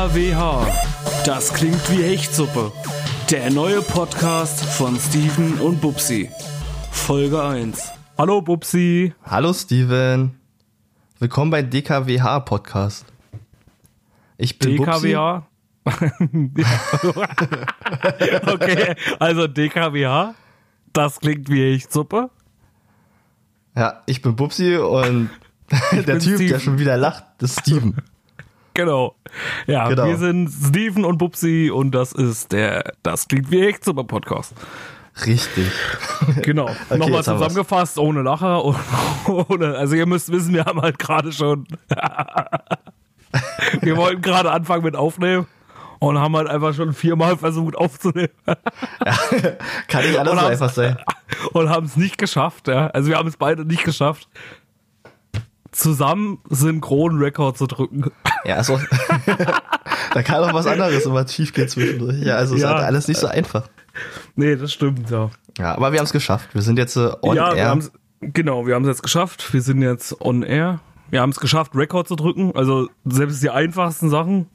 DKWH. Das klingt wie Hechtsuppe. Der neue Podcast von Steven und Bubsi. Folge 1. Hallo Bubsi. Hallo Steven. Willkommen beim DKWH Podcast. Ich bin DKWH? okay, also DKWH. Das klingt wie Hechtsuppe. Ja, ich bin Bubsi und der Typ, Steven. der schon wieder lacht, ist Steven. Genau. Ja, genau. wir sind Steven und Bubsi und das ist der Das klingt wie echt super Podcast. Richtig. Genau. okay, Nochmal zusammengefasst, ohne Lacher und ohne, also ihr müsst wissen, wir haben halt gerade schon, wir wollten gerade anfangen mit Aufnehmen und haben halt einfach schon viermal versucht aufzunehmen. ja, kann nicht alles so einfach sein. Und haben es nicht geschafft, ja. Also wir haben es beide nicht geschafft, zusammen Synchron-Rekord zu drücken. Ja, also da kann auch was anderes immer schief gehen zwischendurch. Ja, also es ja, ist halt alles nicht so einfach. Nee, das stimmt, ja. Ja, aber wir haben es geschafft. Wir sind jetzt äh, on ja, air. Wir genau, wir haben es jetzt geschafft. Wir sind jetzt on air. Wir haben es geschafft, Rekord zu drücken. Also selbst die einfachsten Sachen.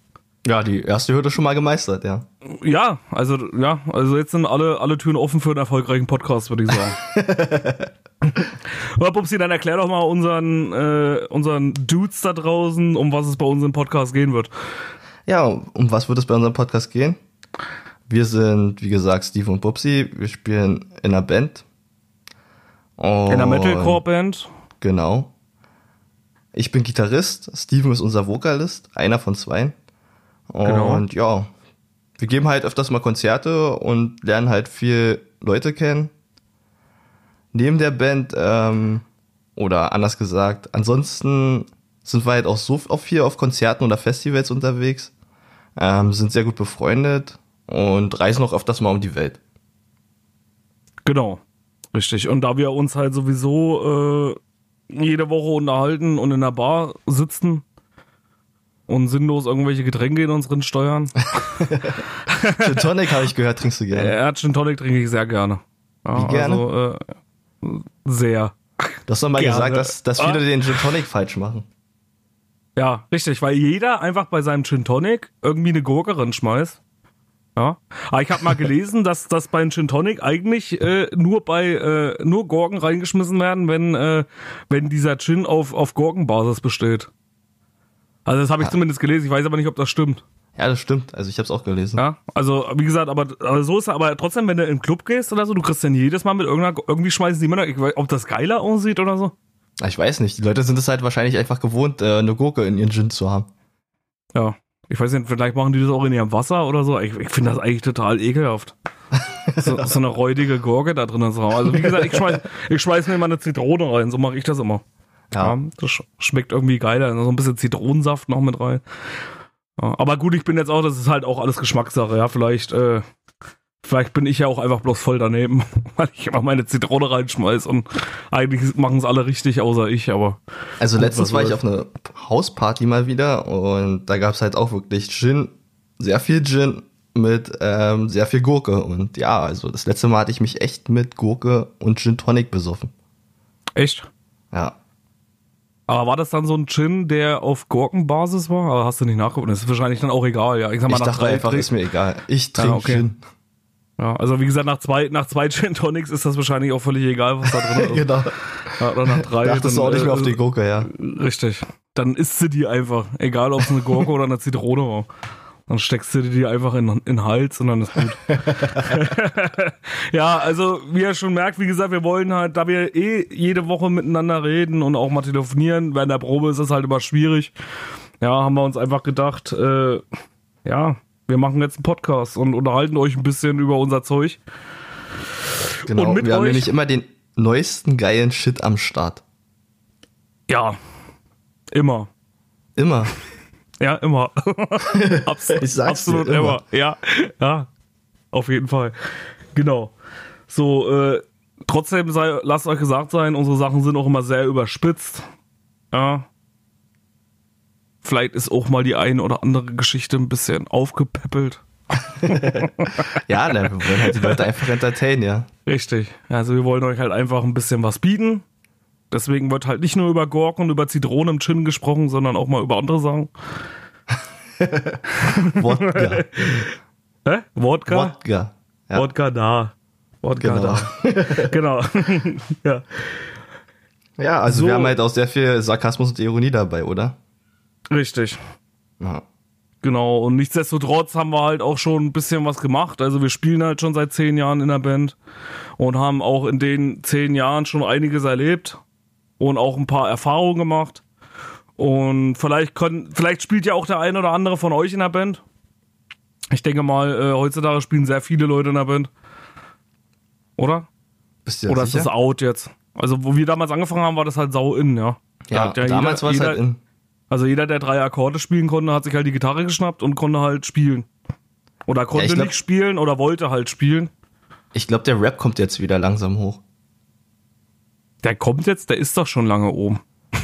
Ja, die erste Hürde schon mal gemeistert, ja. Ja, also ja, also jetzt sind alle alle Türen offen für einen erfolgreichen Podcast, würde ich sagen. Aber Pupsi, dann erklär doch mal unseren, äh, unseren Dudes da draußen, um was es bei unserem Podcast gehen wird. Ja, um was wird es bei unserem Podcast gehen? Wir sind, wie gesagt, Steve und Pupsi. Wir spielen in einer Band. Und in einer Metalcore-Band. Genau. Ich bin Gitarrist, Steven ist unser Vokalist, einer von zwei. Genau. Und genau. ja, wir geben halt öfters mal Konzerte und lernen halt viel Leute kennen neben der Band, ähm, oder anders gesagt, ansonsten sind wir halt auch so oft hier auf Konzerten oder Festivals unterwegs, ähm, sind sehr gut befreundet und reisen auch öfters mal um die Welt. Genau, richtig. Und da wir uns halt sowieso äh, jede Woche unterhalten und in der Bar sitzen und sinnlos irgendwelche Getränke in unseren Steuern. Gin Tonic habe ich gehört, trinkst du gerne. Ja, Gin Tonic trinke ich sehr gerne. Ja, Wie gerne? Also, äh, sehr. Du hast doch mal gerne. gesagt, dass, dass viele ah. den Gin Tonic falsch machen. Ja, richtig, weil jeder einfach bei seinem Gin Tonic irgendwie eine Gurke schmeißt. Ja. Aber ich habe mal gelesen, dass, dass beim Gin Tonic eigentlich äh, nur bei äh, nur Gurken reingeschmissen werden, wenn, äh, wenn dieser Gin auf, auf Gurkenbasis besteht. Also das habe ich ja. zumindest gelesen, ich weiß aber nicht, ob das stimmt. Ja, das stimmt. Also ich habe es auch gelesen. Ja, also wie gesagt, aber, aber so ist es. Aber trotzdem, wenn du in den Club gehst oder so, du kriegst dann jedes Mal mit irgendeiner, irgendwie schmeißen die Männer, ob das geiler aussieht oder so. Ich weiß nicht. Die Leute sind es halt wahrscheinlich einfach gewohnt, äh, eine Gurke in ihren Gin zu haben. Ja. Ich weiß nicht, vielleicht machen die das auch in ihrem Wasser oder so. Ich, ich finde das eigentlich total ekelhaft. so, so, eine räudige Gurke da drin zu haben. Also wie gesagt, ich schmeiß, ich schmeiß mir mal eine Zitrone rein. So mache ich das immer. Ja. ja. Das schmeckt irgendwie geiler. So ein bisschen Zitronensaft noch mit rein. Aber gut, ich bin jetzt auch, das ist halt auch alles Geschmackssache, ja. Vielleicht, äh, vielleicht bin ich ja auch einfach bloß voll daneben, weil ich immer meine Zitrone reinschmeiß und eigentlich machen es alle richtig, außer ich, aber. Also letztens war ich auf eine Hausparty mal wieder und da gab es halt auch wirklich Gin, sehr viel Gin mit ähm, sehr viel Gurke. Und ja, also das letzte Mal hatte ich mich echt mit Gurke und Gin Tonic besoffen. Echt? Ja. Aber war das dann so ein Gin, der auf Gurkenbasis war? Aber hast du nicht nachgeguckt? Das ist wahrscheinlich dann auch egal, ja. Ich, sag mal, ich nach dachte einfach, ist mir egal. Ich trinke ja, okay. Gin. Ja, also wie gesagt, nach zwei, nach zwei Gin Tonics ist das wahrscheinlich auch völlig egal, was da drin ist. genau. Ja, oder nach drei. Dachtest du auch nicht mehr auf die Gurke, ja. Richtig. Dann isst sie die einfach. Egal, ob es eine Gurke oder eine Zitrone war. Dann steckst du dir die einfach in, in den Hals und dann ist gut. ja, also wie ihr schon merkt, wie gesagt, wir wollen halt, da wir eh jede Woche miteinander reden und auch mal telefonieren, während der Probe ist das halt immer schwierig. Ja, haben wir uns einfach gedacht, äh, ja, wir machen jetzt einen Podcast und unterhalten euch ein bisschen über unser Zeug. Genau, und mit wir haben nämlich immer den neuesten geilen Shit am Start. Ja, immer. Immer. Ja, immer. Abs ich sag's absolut immer. immer. Ja, ja, auf jeden Fall. Genau. So, äh, trotzdem sei, lasst euch gesagt sein, unsere Sachen sind auch immer sehr überspitzt. Ja. Vielleicht ist auch mal die eine oder andere Geschichte ein bisschen aufgepäppelt. ja, ne, wir wollen halt die Leute einfach entertainen, ja. Richtig. Also wir wollen euch halt einfach ein bisschen was bieten. Deswegen wird halt nicht nur über Gurken und über Zitronen im Gin gesprochen, sondern auch mal über andere Sachen. Wodka. Hä? Wodka? Wodka. Ja. Wodka da. Wodka Genau. da. genau. ja. Ja, also So. wir haben halt auch sehr viel Sarkasmus und Ironie dabei, oder? Richtig. Ja. Genau, und nichtsdestotrotz haben wir halt auch schon ein bisschen was gemacht. Also wir spielen halt schon seit zehn Jahren in der Band und haben auch in den zehn Jahren schon einiges erlebt und auch ein paar Erfahrungen gemacht. Und vielleicht können, vielleicht spielt ja auch der ein oder andere von euch in der Band. Ich denke mal, äh, heutzutage spielen sehr viele Leute in der Band. Oder? Bist du oder ja ist das sicher? out jetzt? Also, wo wir damals angefangen haben, war das halt sau in, ja. Da Ja, damals war es halt in. Also jeder, der drei Akkorde spielen konnte, hat sich halt die Gitarre geschnappt und konnte halt spielen. Oder konnte ich glaub- nicht spielen oder wollte halt spielen. Ich glaube, der Rap kommt jetzt wieder langsam hoch. Der kommt jetzt, der ist doch schon lange oben.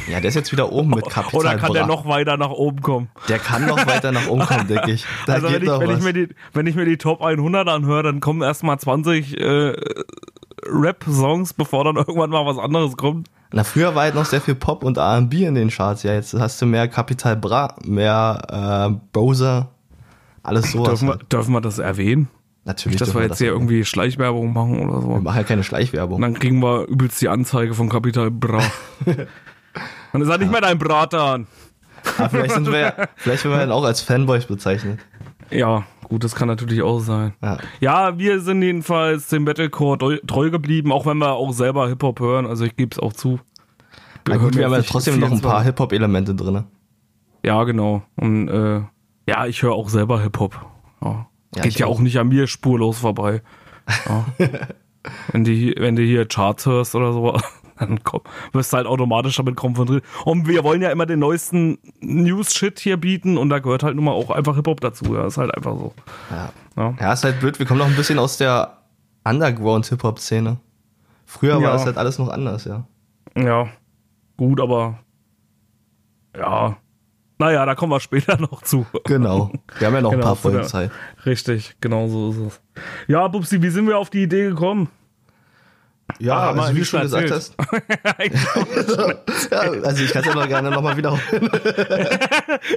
Ja, der ist jetzt wieder oben mit Kapital Oder kann der noch weiter nach oben kommen? Der kann noch weiter nach oben kommen, denke ich. Da also wenn ich, wenn, ich mir die, wenn ich mir die Top 100 anhöre, dann kommen erstmal 20 äh, Rap-Songs, bevor dann irgendwann mal was anderes kommt. Na, früher war halt noch sehr viel Pop und R&B in den Charts. Ja, jetzt hast du mehr Capital Bra, mehr äh, Bowser, alles sowas. Dürfen wir, halt. dürfen wir das erwähnen? Natürlich. Nicht, dass wir jetzt hier erwähnen. irgendwie Schleichwerbung machen oder so. Wir machen ja keine Und Schleichwerbung. dann kriegen wir übelst die Anzeige von Capital Bra. dann ist er nicht mehr dein Bratan. Aber vielleicht sind wir ja, vielleicht werden wir dann auch als Fanboys bezeichnet. Ja, gut, das kann natürlich auch sein. Ja. Ja, wir sind jedenfalls dem Metalcore treu, geblieben, auch wenn wir auch selber Hip-Hop hören. Also ich gebe es auch zu. Na gut, wir haben ja trotzdem noch ein 24 paar Hip-Hop-Elemente drin. Ja, genau. Und äh, ja, ich höre auch selber Hip-Hop. Ja. Ja, Geht ja auch. nicht an mir spurlos vorbei. Ja. wenn, du, hier- wenn du hier Charts hörst oder so, dann komm, wirst du halt automatisch damit konfrontiert. Und wir wollen ja immer den neuesten News-Shit hier bieten und da gehört halt nun mal auch einfach Hip-Hop dazu. Ja, ist halt einfach so. Ja. Ja. ja, ist halt blöd. Wir kommen noch ein bisschen aus der Underground-Hip-Hop-Szene. Früher Ja. war das halt alles noch anders, ja. Ja, gut, aber ja, naja, da kommen wir später noch zu. Genau. Wir haben ja noch ein Genau, paar von der- Folgen Zeit. Richtig, genau so ist es. Ja, Bubsi, wie sind wir auf die Idee gekommen? Ja, wir also wie du schon schon gesagt hast. ja, also ich kann es ja noch gerne nochmal wiederholen.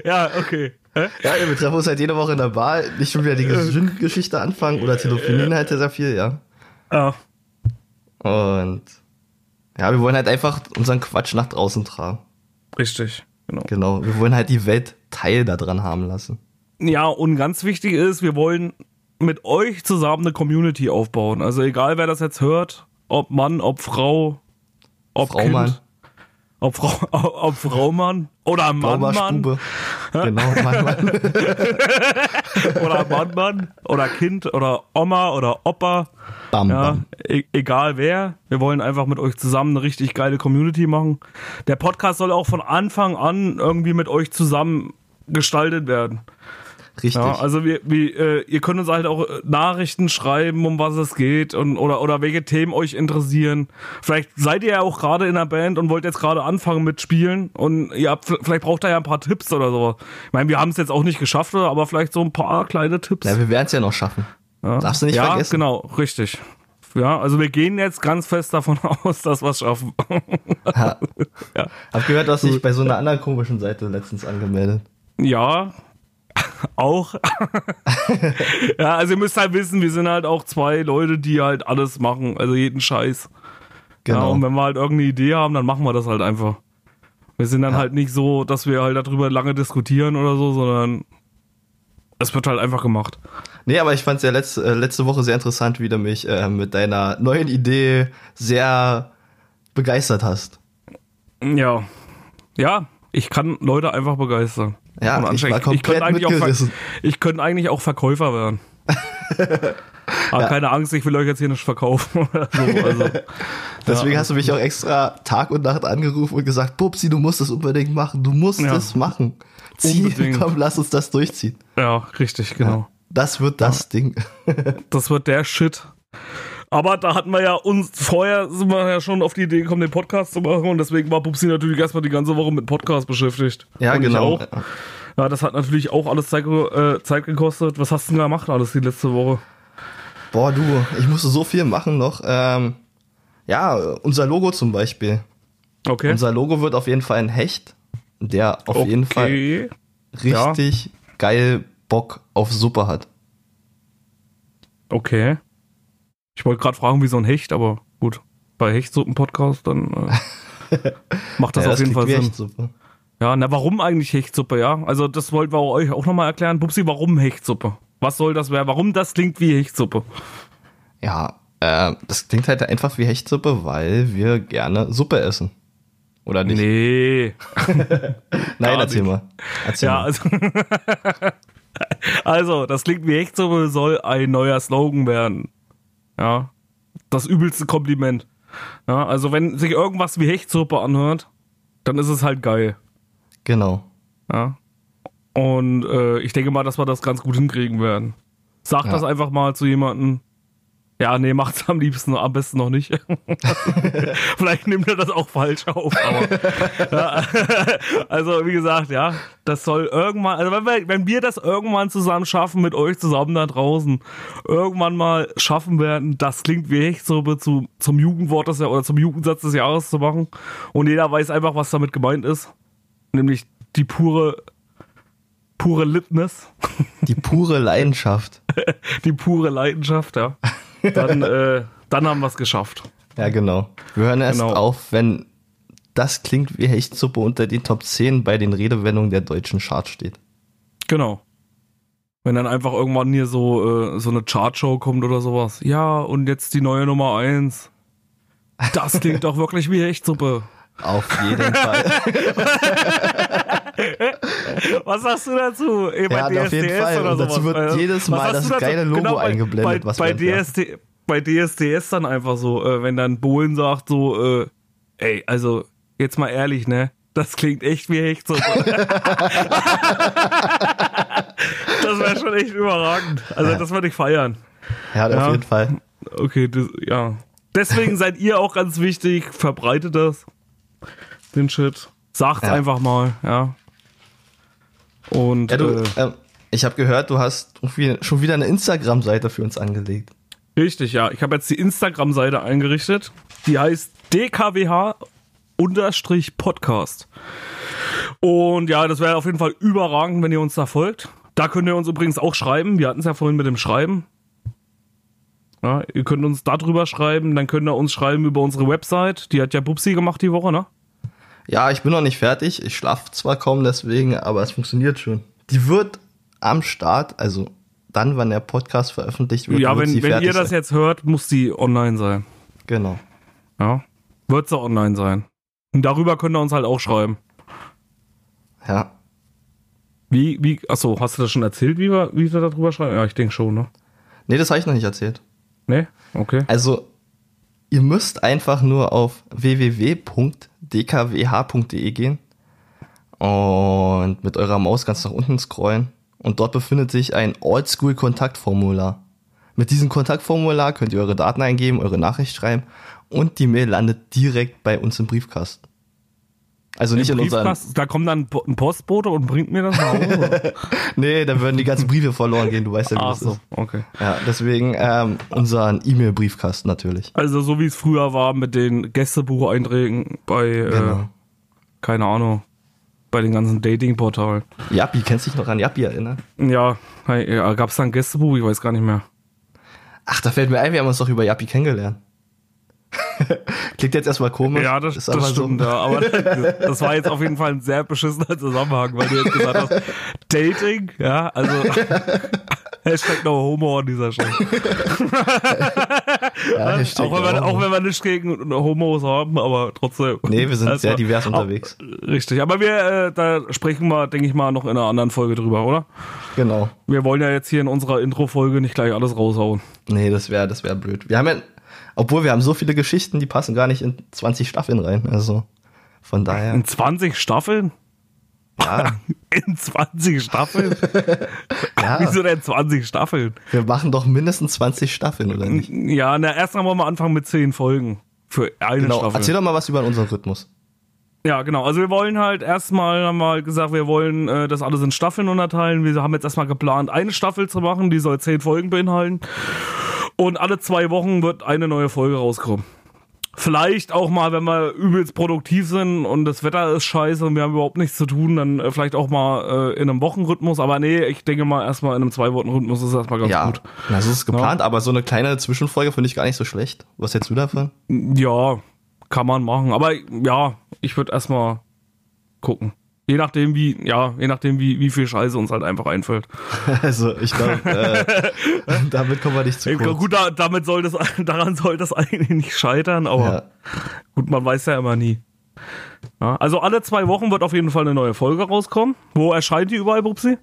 ja, okay. Hä? Ja, wir treffen uns halt jede Woche in der Bar. Nicht schon wieder die Gesundgeschichte anfangen oder telefonieren halt sehr viel, ja. Ja, Und ja, wir wollen halt einfach unseren Quatsch nach draußen tragen. richtig, genau. Genau. Wir wollen halt die Welt Teil daran haben lassen. Ja, und ganz wichtig ist, wir wollen mit euch zusammen eine Community aufbauen. Also egal, wer das jetzt hört, ob Mann, ob Frau, ob Frau, Kind, Mann. ob Frau, ob Frau Mann oder Mann, Mann. Genau, Mann, Mann. oder Mann, Mann oder Kind oder Oma oder Opa. Bam, Ja, bam. e egal wer. Wir wollen einfach mit euch zusammen eine richtig geile Community machen. Der Podcast soll auch von Anfang an irgendwie mit euch zusammen gestaltet werden. Richtig. Ja, also wir, wir, äh, ihr könnt uns halt auch äh, Nachrichten schreiben, um was es geht und oder oder welche Themen euch interessieren. Vielleicht seid ihr ja auch gerade in der Band und wollt jetzt gerade anfangen mit Spielen und ihr habt vielleicht braucht ihr ja ein paar Tipps oder so. Ich meine, wir haben es jetzt auch nicht geschafft, aber vielleicht so ein paar kleine Tipps. Na, wir werden es ja noch schaffen. Ja. Darfst du nicht ja, vergessen. genau, richtig. Ja, also wir gehen jetzt ganz fest davon aus, dass wir es schaffen. Ha. Ja. Hab gehört, du hast dich bei so einer anderen komischen Seite letztens angemeldet. Ja, auch. ja, also ihr müsst halt wissen, wir sind halt auch zwei Leute, die halt alles machen, also jeden Scheiß. Ja, Genau. und wenn wir halt irgendeine Idee haben, dann machen wir das halt einfach. Wir sind dann Ja. halt nicht so, dass wir halt darüber lange diskutieren oder so, sondern es wird halt einfach gemacht. Nee, aber ich fand es ja letzte, äh, letzte Woche sehr interessant, wie du mich äh, mit deiner neuen Idee sehr begeistert hast. Ja. Ja, ich kann Leute einfach begeistern. Ja, Und ich war komplett könnte eigentlich auch, Ver- mitgerissen. ich könnte eigentlich auch Verkäufer werden. Aber keine Angst, ich will euch jetzt hier nicht verkaufen so. Also, Deswegen Ja. hast du mich auch extra Tag und Nacht angerufen und gesagt, Pupsi, du musst das unbedingt machen. Du musst Ja. es machen. Zieh, Unbedingt. komm, lass uns das durchziehen. ja, richtig, genau. Das wird das Ding. Das wird der Shit. Aber da hatten wir ja uns, vorher sind wir ja schon auf die Idee gekommen, den Podcast zu machen und deswegen war Pupsi natürlich erstmal die ganze Woche mit Podcast beschäftigt. Ja, und genau. Ja, das hat natürlich auch alles Zeit, äh, Zeit gekostet. Was hast du denn gemacht alles die letzte Woche? Boah, du, ich musste so viel machen noch. Ähm, ja, unser Logo zum Beispiel. Okay. Unser Logo wird auf jeden Fall ein Hecht, der auf jeden Fall okay. richtig geil Bock auf Suppe hat. Okay. Ich wollte gerade fragen, wie so ein Hecht, aber gut. Bei Hechtsuppen-Podcast, dann äh, macht das Ja, auf jeden Fall Sinn. Hechtsuppe. Ja, na, warum eigentlich Hechtsuppe, ja? Also, das wollten wir euch auch nochmal erklären. Bubsi, warum Hechtsuppe? Was soll das werden? Warum das klingt wie Hechtsuppe? Ja, äh, das klingt halt einfach wie Hechtsuppe, weil wir gerne Suppe essen. Oder nicht? Nee. Nein, erzähl mal. Erzähl Ja, mal. also. also, das klingt wie Hechtsuppe, soll ein neuer Slogan werden. Ja. Das übelste Kompliment. Ja, also, wenn sich irgendwas wie Hechtsuppe anhört, dann ist es halt geil. Genau. Ja. Und äh, ich denke mal, dass wir das ganz gut hinkriegen werden. Sag Ja. das einfach mal zu jemandem. Ja, nee, macht's am liebsten, am besten noch nicht. Vielleicht nimmt er das auch falsch auf, aber. ja, also, wie gesagt, ja, das soll irgendwann, also wenn wir, wenn wir das irgendwann zusammen schaffen, mit euch zusammen da draußen, irgendwann mal schaffen werden, das klingt wie Hechtsuppe zu, zum Jugendwort des Jahres oder zum Jugendsatz des Jahres zu machen. Und jeder weiß einfach, was damit gemeint ist. Nämlich die pure, pure Litness, Die pure Leidenschaft. die pure Leidenschaft, ja. Dann, äh, dann haben wir es geschafft. Ja, genau. Wir hören erst Genau. auf, wenn das klingt wie Hechtsuppe unter den Top 10 bei den Redewendungen der deutschen Chart steht. Genau. Wenn dann einfach irgendwann hier so, äh, so eine Chartshow kommt oder sowas. Ja, und jetzt die neue Nummer eins. Das klingt doch wirklich wie Hechtsuppe. Auf jeden Fall. Was sagst du dazu? Eh, Ja, auf jeden Fall. oder dazu sowas. wird Äh, jedes Mal das geile Logo Genau, bei- eingeblendet, Bei, was bei, ja. DST, bei DSDS dann einfach so, äh, wenn dann Bohlen sagt so, äh, ey, also jetzt mal ehrlich, ne? Das klingt echt wie Hechtsuppe. das wäre schon echt überragend. Also das würde ich feiern. Ja, Ja. auf jeden Fall. Okay, das, ja. Deswegen seid ihr auch ganz wichtig. Verbreitet das. Den Shit. Sagt's Ja. einfach mal, ja. Und Ja, du, äh, ähm, ich habe gehört, du hast schon wieder eine Instagram-Seite für uns angelegt. richtig, ja. Ich habe jetzt die Instagram-Seite eingerichtet. Die heißt DKWH unterstrich Podcast. Und ja, das wäre auf jeden Fall überragend, wenn ihr uns da folgt. Da könnt ihr uns übrigens auch schreiben. Wir hatten es ja vorhin mit dem Schreiben. Ja, ihr könnt uns da drüber schreiben, dann könnt ihr uns schreiben über unsere Website. Die hat ja Bubsi gemacht die Woche, ne? Ja, ich bin noch nicht fertig. Ich schlafe zwar kaum deswegen, aber es funktioniert schon. Die wird am Start, also dann, wann der Podcast veröffentlicht wird, ja, wird wenn, sie wenn fertig ihr das sein. jetzt hört, muss die online sein. Genau. Ja. Wird sie online sein. Und darüber könnt ihr uns halt auch schreiben. Ja. Wie, wie, achso, hast du das schon erzählt, wie wir, wie wir darüber schreiben? Ja, ich denke schon, ne? Nee, das habe ich noch nicht erzählt. Ne? Okay. Also, ihr müsst einfach nur auf www.dkwh.de gehen und mit eurer Maus ganz nach unten scrollen und dort befindet sich ein Oldschool-Kontaktformular. Mit diesem Kontaktformular könnt ihr eure Daten eingeben, eure Nachricht schreiben und die Mail landet direkt bei uns im Briefkasten. Also nicht in unseren. Da kommt dann ein Postbote und bringt mir das nach Hause. Nee, da würden die ganzen Briefe verloren gehen, du weißt ja, wie Ach das so, ist. okay. Ja, deswegen ähm, unseren E-Mail-Briefkasten natürlich. Also so wie es früher war mit den Gästebucheinträgen bei, äh, Genau. keine Ahnung, bei den ganzen Dating-Portalen. Jappi, kennst du dich noch an Jappi erinnern? Ja, gab es da ein Gästebuch? Ich weiß gar nicht mehr. Ach, da fällt mir ein, wir haben uns doch über Yappi kennengelernt. Klingt jetzt erstmal komisch. Ja, das, ist das aber stimmt, so. ja. Aber das war jetzt auf jeden Fall ein sehr beschissener Zusammenhang, weil du jetzt gesagt hast, Dating, ja, also Hashtag no homo an dieser Stelle. Ja, auch, wenn wir, auch wenn wir nichts gegen Homos haben, aber trotzdem. Nee, wir sind Also, sehr divers unterwegs. Richtig, aber wir, äh, da sprechen wir, denke ich mal, noch in einer anderen Folge drüber, oder? Genau. Wir wollen ja jetzt hier in unserer Intro-Folge nicht gleich alles raushauen. Nee, das wäre das wär blöd. Wir haben ja, obwohl wir haben so viele Geschichten, die passen gar nicht in 20 Staffeln rein. Also von daher, In 20 Staffeln? ja, In 20 Staffeln? ja Wieso denn 20 Staffeln? wir machen doch mindestens 20 Staffeln, oder nicht? Ja, na, erst wollen wir anfangen mit 10 Folgen. Für eine Genau, Staffel. erzähl doch mal was über unseren Rhythmus. Ja, genau. Also wir wollen halt erstmal, haben wir halt gesagt, wir wollen äh, das alles in Staffeln unterteilen. Wir haben jetzt erstmal geplant, eine Staffel zu machen, die soll zehn Folgen beinhalten. Und alle zwei Wochen wird eine neue Folge rauskommen. Vielleicht auch mal, wenn wir übelst produktiv sind und das Wetter ist scheiße und wir haben überhaupt nichts zu tun, dann äh, vielleicht auch mal äh, in einem Wochenrhythmus. Aber nee, ich denke mal erstmal in einem Zwei-Wochen-Rhythmus ist erstmal ganz ja, gut. das ist geplant, aber so eine kleine Zwischenfolge finde ich gar nicht so schlecht. Was hältst du davon? Ja, kann man machen. Aber ja, ich würde erstmal gucken. Je nachdem, wie, ja, je nachdem, wie, wie viel Scheiße uns halt einfach einfällt. Also ich glaube, äh, damit kommen wir nicht zu kurz. Gut, da, damit soll das, daran soll das eigentlich nicht scheitern, aber Ja. gut, man weiß ja immer nie. Ja, also alle zwei Wochen wird auf jeden Fall eine neue Folge rauskommen. Wo erscheint die überall, Bubsi?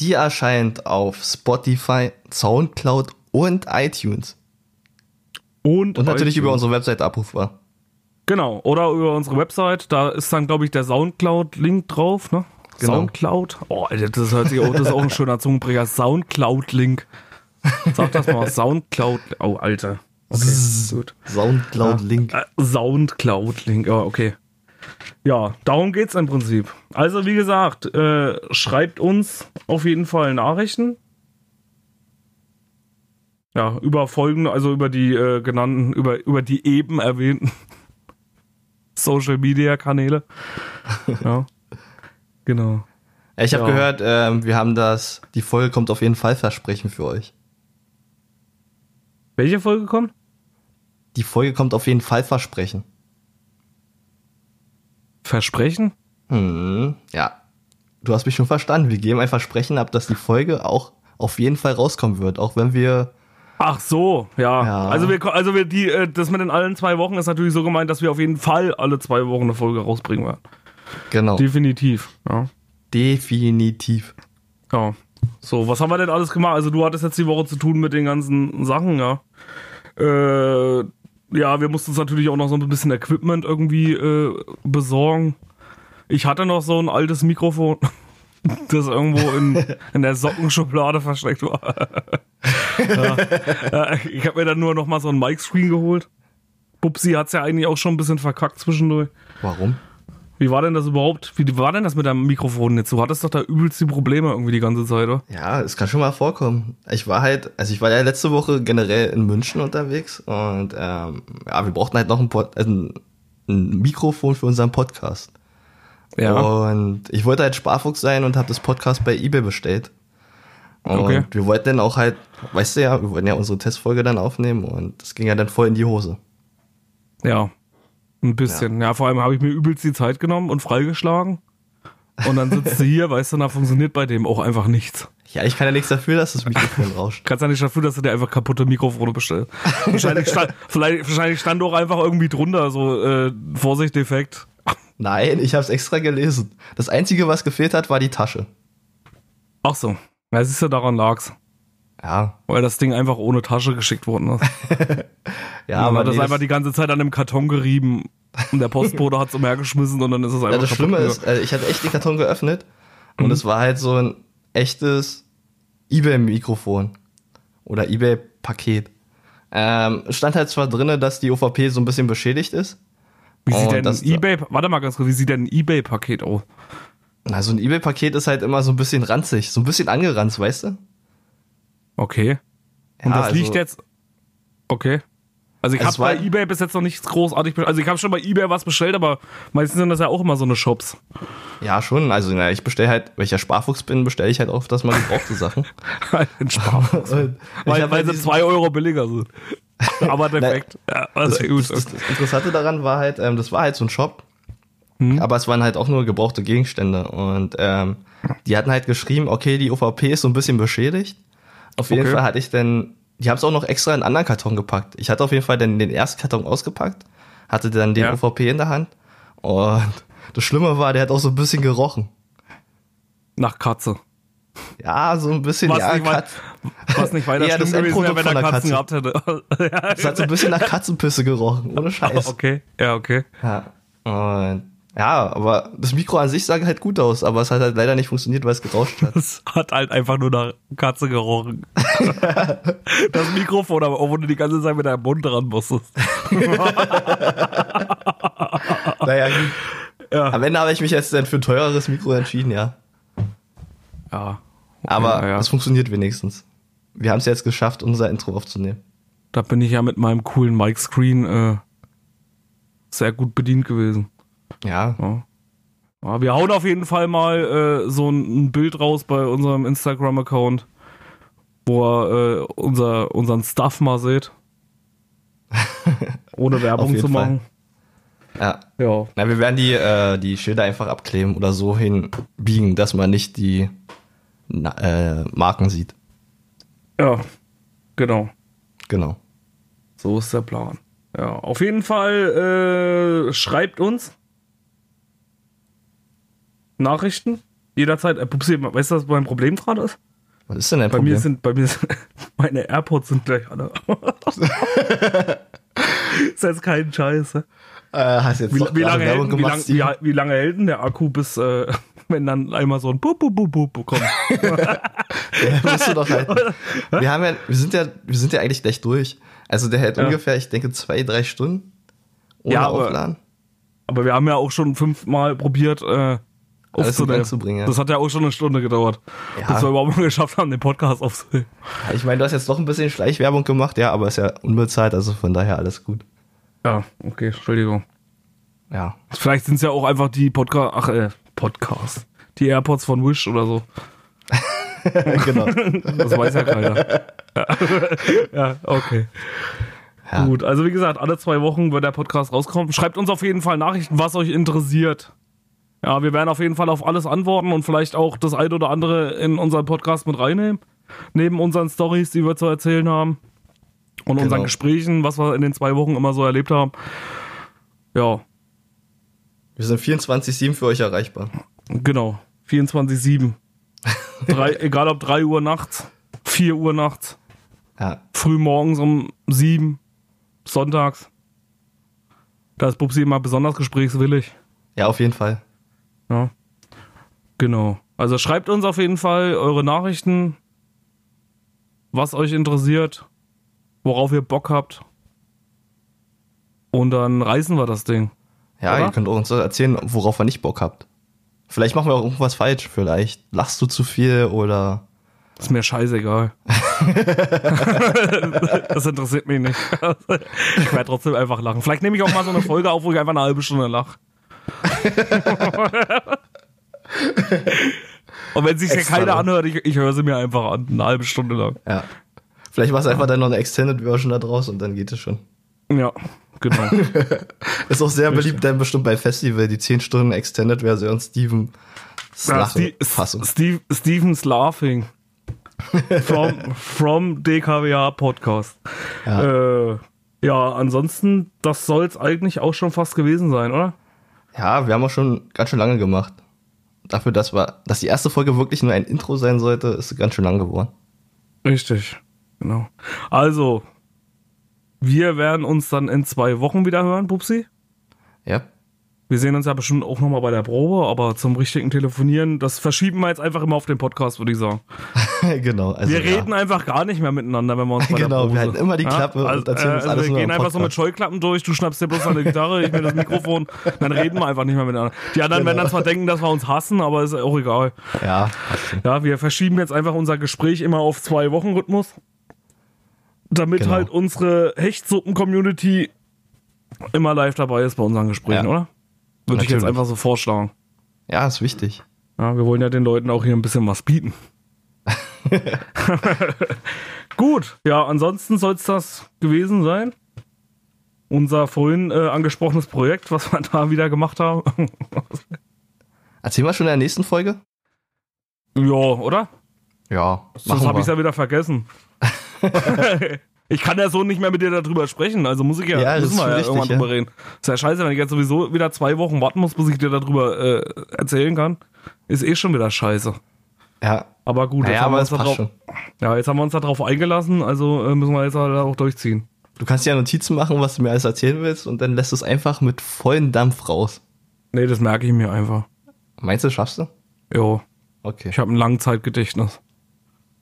Die erscheint auf Spotify, Soundcloud und iTunes. Und, Und natürlich iTunes. über unsere Webseite abrufbar. Genau, oder über unsere Website. Da ist dann, glaube ich, der Soundcloud-Link drauf, ne? Genau. Soundcloud. Oh, Alter, das hört sich auch, das ist auch ein schöner Zungenbrecher. Soundcloud-Link. Sag das mal. Soundcloud. Oh, Alter. Okay, gut. Soundcloud-Link. Äh, Soundcloud-Link, oh, okay. Ja, darum geht's im Prinzip. Also, wie gesagt, äh, schreibt uns auf jeden Fall Nachrichten. Ja, über Folgen, also über die äh, genannten, über, über die eben erwähnten Social Media Kanäle. Ja. Genau. Ich habe Ja. gehört, ähm, wir haben das, die Folge kommt auf jeden Fall Versprechen für euch. Welche Folge kommt? Die Folge kommt auf jeden Fall Versprechen. Versprechen? Hm, ja. Du hast mich schon verstanden. Wir geben ein Versprechen ab, dass die Folge auch auf jeden Fall rauskommen wird, auch wenn wir Ach so, ja. Ja. Also wir, also wir, die, äh, das mit den allen zwei Wochen ist natürlich so gemeint, dass wir auf jeden Fall alle zwei Wochen eine Folge rausbringen werden. genau Definitiv, ja. definitiv. Ja. So, was haben wir denn alles gemacht? Also du hattest jetzt die Woche zu tun mit den ganzen Sachen, ja. Äh, ja, wir mussten uns natürlich auch noch so ein bisschen Equipment irgendwie äh, besorgen. Ich hatte noch so ein altes Mikrofon, das irgendwo in, in der Sockenschublade versteckt war. ja. Ich habe mir dann nur noch mal so ein Mic-Screen geholt. Bubsi hat's ja eigentlich auch schon ein bisschen verkackt zwischendurch. Warum? Wie war denn das überhaupt? Wie war denn das mit deinem Mikrofon jetzt? Du hattest doch da übelst die Probleme irgendwie die ganze Zeit, oder? Ja, es kann schon mal vorkommen. Ich war halt, also ich war ja letzte Woche generell in München unterwegs und ähm, ja, wir brauchten halt noch ein, Pod, also ein, ein Mikrofon für unseren Podcast. Und ich wollte halt Sparfuchs sein und habe das Podcast bei eBay bestellt. Und Okay. wir wollten dann auch halt, weißt du ja, wir wollten ja unsere Testfolge dann aufnehmen und das ging ja dann voll in die Hose. Ja, ein bisschen. Ja, vor allem habe ich mir übelst die Zeit genommen und freigeschlagen. Und dann sitzt du hier, weißt du, da funktioniert bei dem auch einfach nichts. Ja, ich kann ja nichts dafür, dass das Mikrofon rauscht. Kannst ja nicht dafür, dass du dir einfach kaputte Mikrofone bestellst. Wahrscheinlich stand, vielleicht, wahrscheinlich stand auch einfach irgendwie drunter, so, äh, Vorsicht, Defekt. Nein, ich habe es extra gelesen. Das Einzige, was gefehlt hat, war die Tasche. Ach so. Ja, siehst du, daran lag's. Ja, Weil das Ding einfach ohne Tasche geschickt worden ist. ja, aber aber das nee, einfach die ganze Zeit an dem Karton gerieben. Und der Postbote hat's umhergeschmissen und dann ist es einfach Ja, das Schlimme gegangen. ist, äh, ich hatte echt den Karton geöffnet Mhm. und es war halt so ein echtes eBay-Mikrofon oder eBay-Paket. Ähm, es stand halt zwar drinne, dass die OVP so ein bisschen beschädigt ist. Wie sieht Und denn ein das- eBay, warte mal ganz kurz, wie sieht denn ein eBay-Paket aus? Na, so ein eBay-Paket ist halt immer so ein bisschen ranzig, so ein bisschen angeranzt, weißt du? Okay. Und Ja, das liegt also- jetzt. Okay. Also ich Es habe bei war- eBay bis jetzt noch nichts großartig bestellt. Also ich habe schon bei eBay was bestellt, aber meistens sind das ja auch immer so eine Shops. Ja, schon. Also, na, ich bestelle halt, weil ich ja Sparfuchs bin, bestelle ich halt oft das mal gebrauchte Sachen. In Sparfuchs. Weil hab weil halt sie zwei Euro billiger sind. aber defekt. ja, das, gut. das, das, Interessante daran war halt, ähm, das war halt so ein Shop, Hm? aber es waren halt auch nur gebrauchte Gegenstände und ähm, die hatten halt geschrieben, okay, die OVP ist so ein bisschen beschädigt. Auf jeden Okay. Fall hatte ich dann, die haben es auch noch extra in einen anderen Karton gepackt. Ich hatte auf jeden Fall dann den ersten Karton ausgepackt, hatte dann den Ja. OVP in der Hand und das Schlimme war, der hat auch so ein bisschen gerochen. Nach Katze. Ja, so ein bisschen, Was, ja, nicht, wei Katz, was nicht weiter schlimm das gewesen wäre, wenn Endprodukt er von der Katzen Katze. gehabt hätte. ja, es hat so ein bisschen nach Katzenpisse gerochen, ohne Scheiß. okay, ja, okay. Ja. Und ja, aber das Mikro an sich sah halt gut aus, aber es hat halt leider nicht funktioniert, weil es gerauscht hat. Das hat halt einfach nur nach Katze gerochen. das Mikrofon, aber wo du die ganze Zeit mit deinem Mund dran musstest. naja, gut. Ja. Am Ende habe ich mich jetzt dann für ein teureres Mikro entschieden, ja. Ja. Aber ja, ja. es funktioniert wenigstens. Wir haben es jetzt geschafft, unser Intro aufzunehmen. Da bin ich ja mit meinem coolen Mic-Screen äh, sehr gut bedient gewesen. Ja. Ja. Ja, wir hauen auf jeden Fall mal äh, so ein, Bild raus bei unserem Instagram-Account, wo ihr äh, unser, unseren Stuff mal seht. Ohne Werbung zu Fall. machen. Ja. Ja. Na, wir werden die, äh, die Schilder einfach abkleben oder so hinbiegen, dass man nicht die na, äh, Marken sieht. Ja, genau. Genau. So ist der Plan. Ja, auf jeden Fall äh, schreibt uns Nachrichten jederzeit. Äh, Pupsi, weißt du, was mein Problem gerade ist? Was ist denn dein Bei Problem? mir sind, bei mir sind, meine AirPods sind gleich alle. ist jetzt kein Scheiß. ne? äh, hast jetzt Wie, wie, lange hält, wie, lang, wie, wie lange hält denn der Akku, bis äh, wenn dann einmal so ein Bup, Bup, Bup, Bup kommt? Ja, doch halten. Wir haben ja, wir sind ja, wir sind ja eigentlich gleich durch. Also der hält Ja. ungefähr, ich denke, zwei, drei Stunden ohne Ja, aber- Aufladen. Aber wir haben ja auch schon fünfmal probiert, äh, aufzunehmen. Ja. Das hat ja auch schon eine Stunde gedauert, Ja. bis wir überhaupt mal geschafft haben, den Podcast aufzunehmen. Ich meine, du hast jetzt doch ein bisschen Schleichwerbung gemacht, ja, aber ist ja unbezahlt, also von daher alles gut. Ja, okay, Entschuldigung. Ja. Vielleicht sind es ja auch einfach die Podcast, ach, äh, Podcast. Die AirPods von Wish oder so. genau. Das weiß ja keiner. ja, okay. Ja. Gut, also wie gesagt, alle zwei Wochen wird der Podcast rauskommen. Schreibt uns auf jeden Fall Nachrichten, was euch interessiert. Ja, wir werden auf jeden Fall auf alles antworten und vielleicht auch das ein oder andere in unseren Podcast mit reinnehmen. Neben unseren Stories, die wir zu erzählen haben. Und unseren Genau. Gesprächen, was wir in den zwei Wochen immer so erlebt haben. Ja, Wir sind 24-7 für euch erreichbar. genau. 24-7. Drei- Egal ob 3 Uhr nachts, 4 Uhr nachts, Ja. früh morgens um 7, sonntags. Da ist Bubsi immer besonders gesprächswillig. Ja, auf jeden Fall. Ja. Genau. Also schreibt uns auf jeden Fall eure Nachrichten, was euch interessiert, worauf ihr Bock habt. Und dann reißen wir das Ding. Ja, Oder? ihr könnt auch uns erzählen, worauf ihr nicht Bock habt. Vielleicht machen wir auch irgendwas falsch. Vielleicht lachst du zu viel oder. Ist mir scheißegal. das interessiert mich nicht. Ich werde trotzdem einfach lachen. Vielleicht nehme ich auch mal so eine Folge auf, wo ich einfach eine halbe Stunde lache. Und wenn sich ja keiner anhört, ich, ich höre sie mir einfach an, eine halbe Stunde lang. Ja. Vielleicht machst du einfach dann noch eine Extended Version da draus und dann geht es schon. Ja, genau. Ist auch sehr beliebt dann bestimmt bei Festival, die 10 Stunden Extended Version Steven Ja, Fassung. Steve, Stevens Laughing. From, from DKWA Podcast. Ja. Äh, ja, ansonsten, das soll es eigentlich auch schon fast gewesen sein, oder? Ja, wir haben auch schon ganz schön lange gemacht. Dafür, dass, wir, dass die erste Folge wirklich nur ein Intro sein sollte, ist ganz schön lang geworden. Richtig, genau. Also, wir werden uns dann in zwei Wochen wieder hören, Pupsi. Ja. Wir sehen uns ja bestimmt auch nochmal bei der Probe, aber zum richtigen Telefonieren, das verschieben wir jetzt einfach immer auf den Podcast, würde ich sagen. genau. Also, Wir ja. reden einfach gar nicht mehr miteinander, wenn wir uns bei Genau, der Probe wir halten immer die Klappe und erzählen uns also alles Wir gehen einfach so mit. Scheuklappen durch, du schnappst dir bloß eine Gitarre, ich mir das Mikrofon, dann reden wir einfach nicht mehr miteinander. Die anderen Genau. werden dann zwar denken, dass wir uns hassen, aber ist auch egal. Ja. Ja, wir verschieben jetzt einfach unser Gespräch immer auf zwei Wochen Rhythmus, damit Genau. halt unsere Hechtsuppen-Community immer live dabei ist bei unseren Gesprächen, Ja. oder? Würde ich jetzt Natürlich. einfach so vorschlagen. Ja, ist wichtig. Ja, wir wollen ja den Leuten auch hier ein bisschen was bieten. Gut, ja, ansonsten soll es das gewesen sein. Unser vorhin äh, angesprochenes Projekt, was wir da wieder gemacht haben. Erzählen wir schon in der nächsten Folge? ja, oder? Ja. Sonst habe ich wir. ja wieder vergessen. ich kann ja so nicht mehr mit dir darüber sprechen, also muss ich ja, Ja, müssen wir ja richtig, irgendwann ja. drüber reden. Ist ja scheiße, wenn ich jetzt sowieso wieder zwei Wochen warten muss, bis ich dir darüber äh, erzählen kann. Ist eh schon wieder scheiße. Ja. Aber gut, Naja, jetzt, haben wir uns da drauf, schon. ja, jetzt haben wir uns darauf eingelassen, also äh, müssen wir jetzt halt auch durchziehen. Du kannst ja Notizen machen, was du mir alles erzählen willst und dann lässt du es einfach mit vollem Dampf raus. Nee, das merke ich mir einfach. Meinst du, schaffst du? Jo, Okay. ich habe ein Langzeitgedächtnis.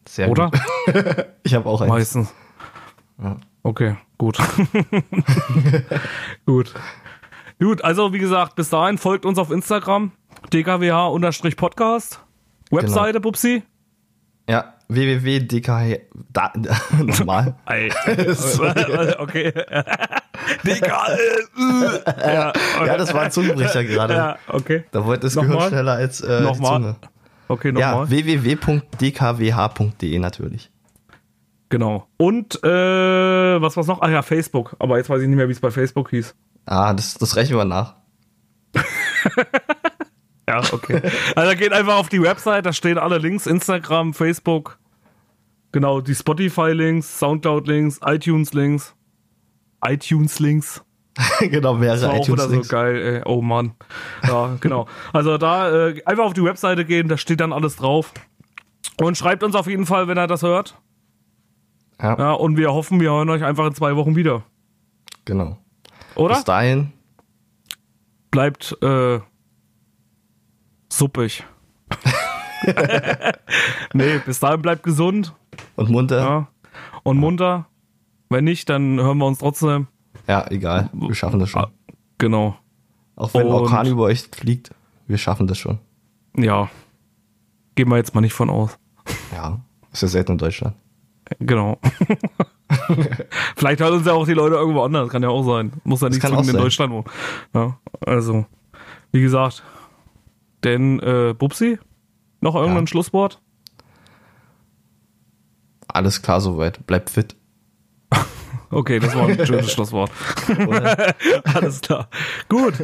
Sehr Oder? Gut. ich habe auch eins. Meistens. Ja. Okay, gut. gut. Gut, also wie gesagt, bis dahin folgt uns auf Instagram, dkwh-podcast. Webseite, Genau. Bubsi. Ja, www.dk... Da, nochmal. Alter. okay. DKL. ja, ja, das war ein Zungenbrecher gerade. Ja, okay. Da wollte es Gehirn schneller als äh, Nochmal. die Zunge. Okay, Ja, nochmal. www.dkwh.de natürlich. Genau. Und äh, was war's noch? Ah ja, Facebook. Aber jetzt weiß ich nicht mehr, wie es bei Facebook hieß. Ah, das, das rechnen wir nach. Ja, okay. also geht einfach auf die Website, da stehen alle Links, Instagram, Facebook, genau, die Spotify-Links, Soundcloud-Links, iTunes-Links, iTunes-Links. genau, mehrere War auch wieder so geil, ey. Oh Mann. Ja, genau. Also da äh, einfach auf die Webseite gehen, da steht dann alles drauf. Und schreibt uns auf jeden Fall, wenn er das hört. Ja, Ja, und wir hoffen, wir hören euch einfach in zwei Wochen wieder. genau. Oder? Bis dahin, Bleibt äh, suppig. nee, bis dahin bleibt gesund. und munter. Ja. Und munter. Wenn nicht, dann hören wir uns trotzdem. Ja, egal. Wir schaffen das schon. Ah, Genau. Auch wenn ein und- Orkan über euch fliegt, wir schaffen das schon. Ja. Gehen wir jetzt mal nicht von aus. Ja, ist ja selten in Deutschland. Genau. Vielleicht hören uns ja auch die Leute irgendwo anders. Kann ja auch sein. Muss ja nicht zwingend auch in. Deutschland wohnen. Ja, also, wie gesagt. Denn, äh, Bubsi, noch irgendein Ja. Schlusswort? Alles klar soweit. Bleibt fit. Okay, das war ein schönes Schlusswort. Alles klar. Gut.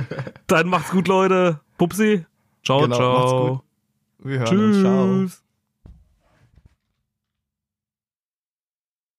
Dann macht's gut, Leute. Bubsi. Ciao, Genau, ciao. Wir hören uns. Ciao. Tschüss.